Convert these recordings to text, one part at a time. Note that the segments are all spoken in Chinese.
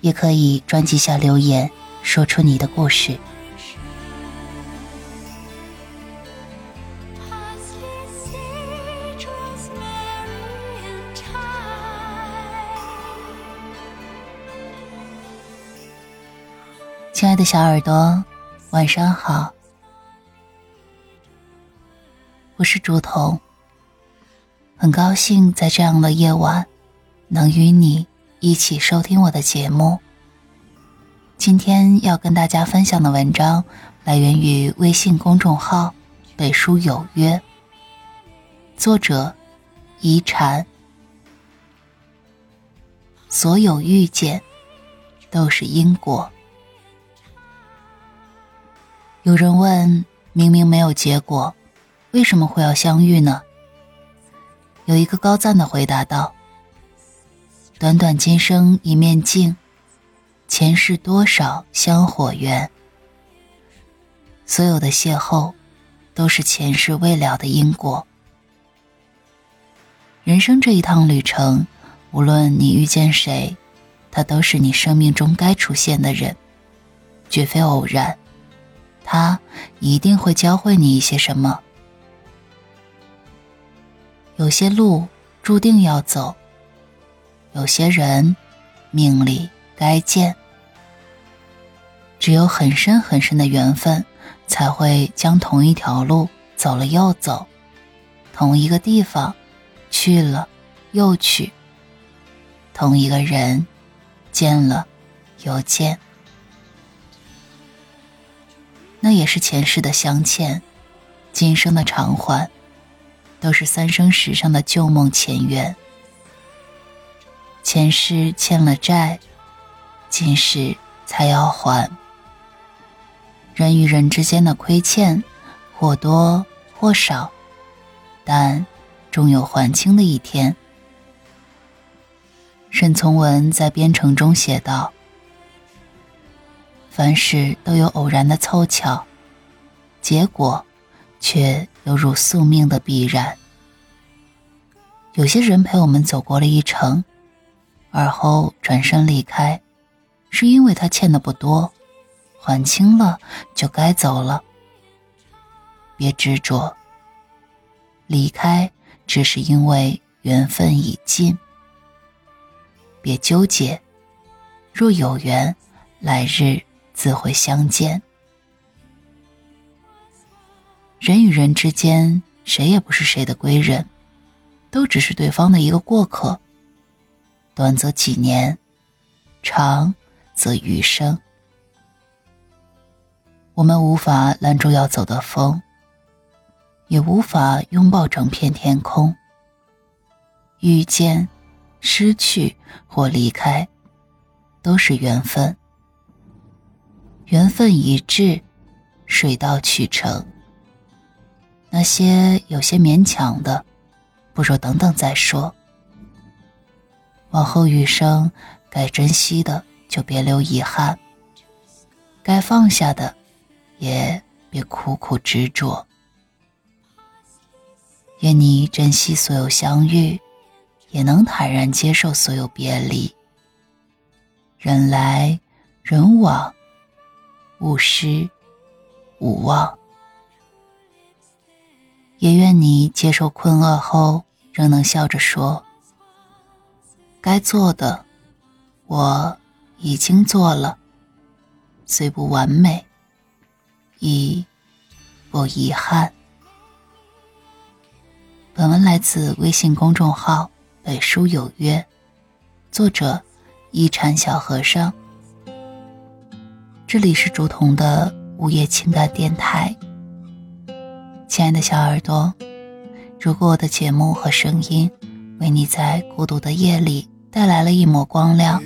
也可以专辑下留言，说出你的故事。亲爱的小耳朵，晚上好，我是竹筒。很高兴在这样的夜晚，能与你一起收听我的节目。今天要跟大家分享的文章来源于微信公众号“北书有约”，作者遗禅。所有遇见，都是因果。有人问：明明没有结果，为什么会要相遇呢？有一个高赞的回答道：“短短今生一面镜，前世多少香火缘。所有的邂逅，都是前世未了的因果。人生这一趟旅程，无论你遇见谁，他都是你生命中该出现的人，绝非偶然。”他一定会教会你一些什么。有些路注定要走，有些人命里该见。只有很深很深的缘分，才会将同一条路走了又走，同一个地方去了又去，同一个人见了又见。那也是前世的相欠，今生的偿还，都是三生石上的旧梦前缘。前世欠了债，今世才要还。人与人之间的亏欠，或多或少，但终有还清的一天。沈从文在《编程》中写道。凡事都有偶然的凑巧，结果却犹如宿命的必然。有些人陪我们走过了一程，而后转身离开，是因为他欠的不多，还清了就该走了。别执着，离开只是因为缘分已尽。别纠结，若有缘，来日。自会相见。人与人之间，谁也不是谁的归人，都只是对方的一个过客。短则几年，长则余生。我们无法拦住要走的风，也无法拥抱整片天空。遇见、失去或离开，都是缘分。缘分一至，水到渠成。那些有些勉强的，不如等等再说。往后余生，该珍惜的就别留遗憾，该放下的也别苦苦执着。愿你珍惜所有相遇，也能坦然接受所有别离。人来人往。勿失，勿忘。也愿你接受困厄后，仍能笑着说：“该做的，我已经做了，虽不完美，亦不遗憾。”本文来自微信公众号“北书有约”，作者：一禅小和尚。这里是竹筒的午夜情感电台，亲爱的小耳朵，如果我的节目和声音为你在孤独的夜里带来了一抹光亮，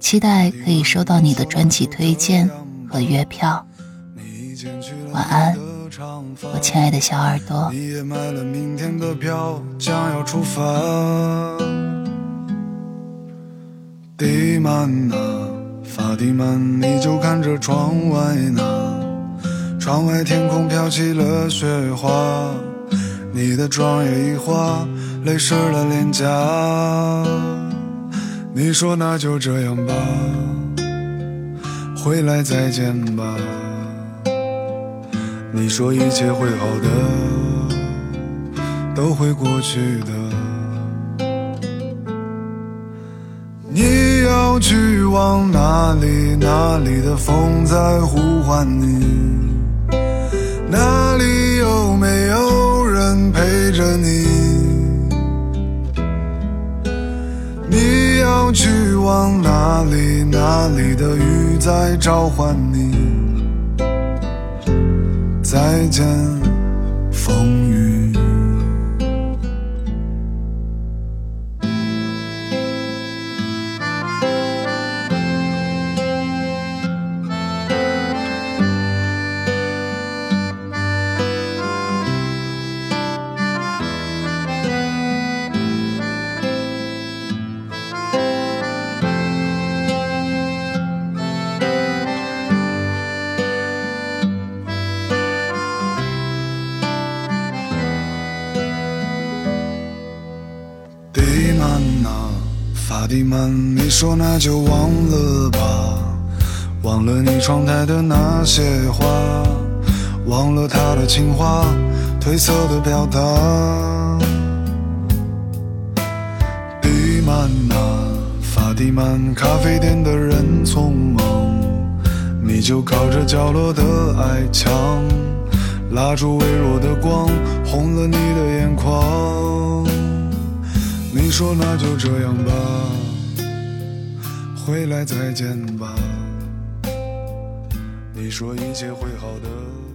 期待可以收到你的专辑推荐和月票。晚安，我亲爱的小耳朵。你也买了明天的票，将要出发。迪曼娜，法蒂曼，你就看着窗外那，窗外天空飘起了雪花，你的妆也已化，泪湿了脸颊。你说那就这样吧，回来再见吧。你说一切会好的，都会过去的。你要去往哪里？哪里的风在呼唤你？哪里有没有人陪着你？往哪里？哪里的雨在召唤你？再见，迪曼呐法蒂曼，你说那就忘了吧，忘了你窗台的那些花，忘了他的情话，褪色的表达。迪曼娜，法蒂曼，咖啡店的人匆忙，你就靠着角落的矮墙，蜡烛微弱的光，红了你的。说那就这样吧，回来再见吧。你说一切会好的。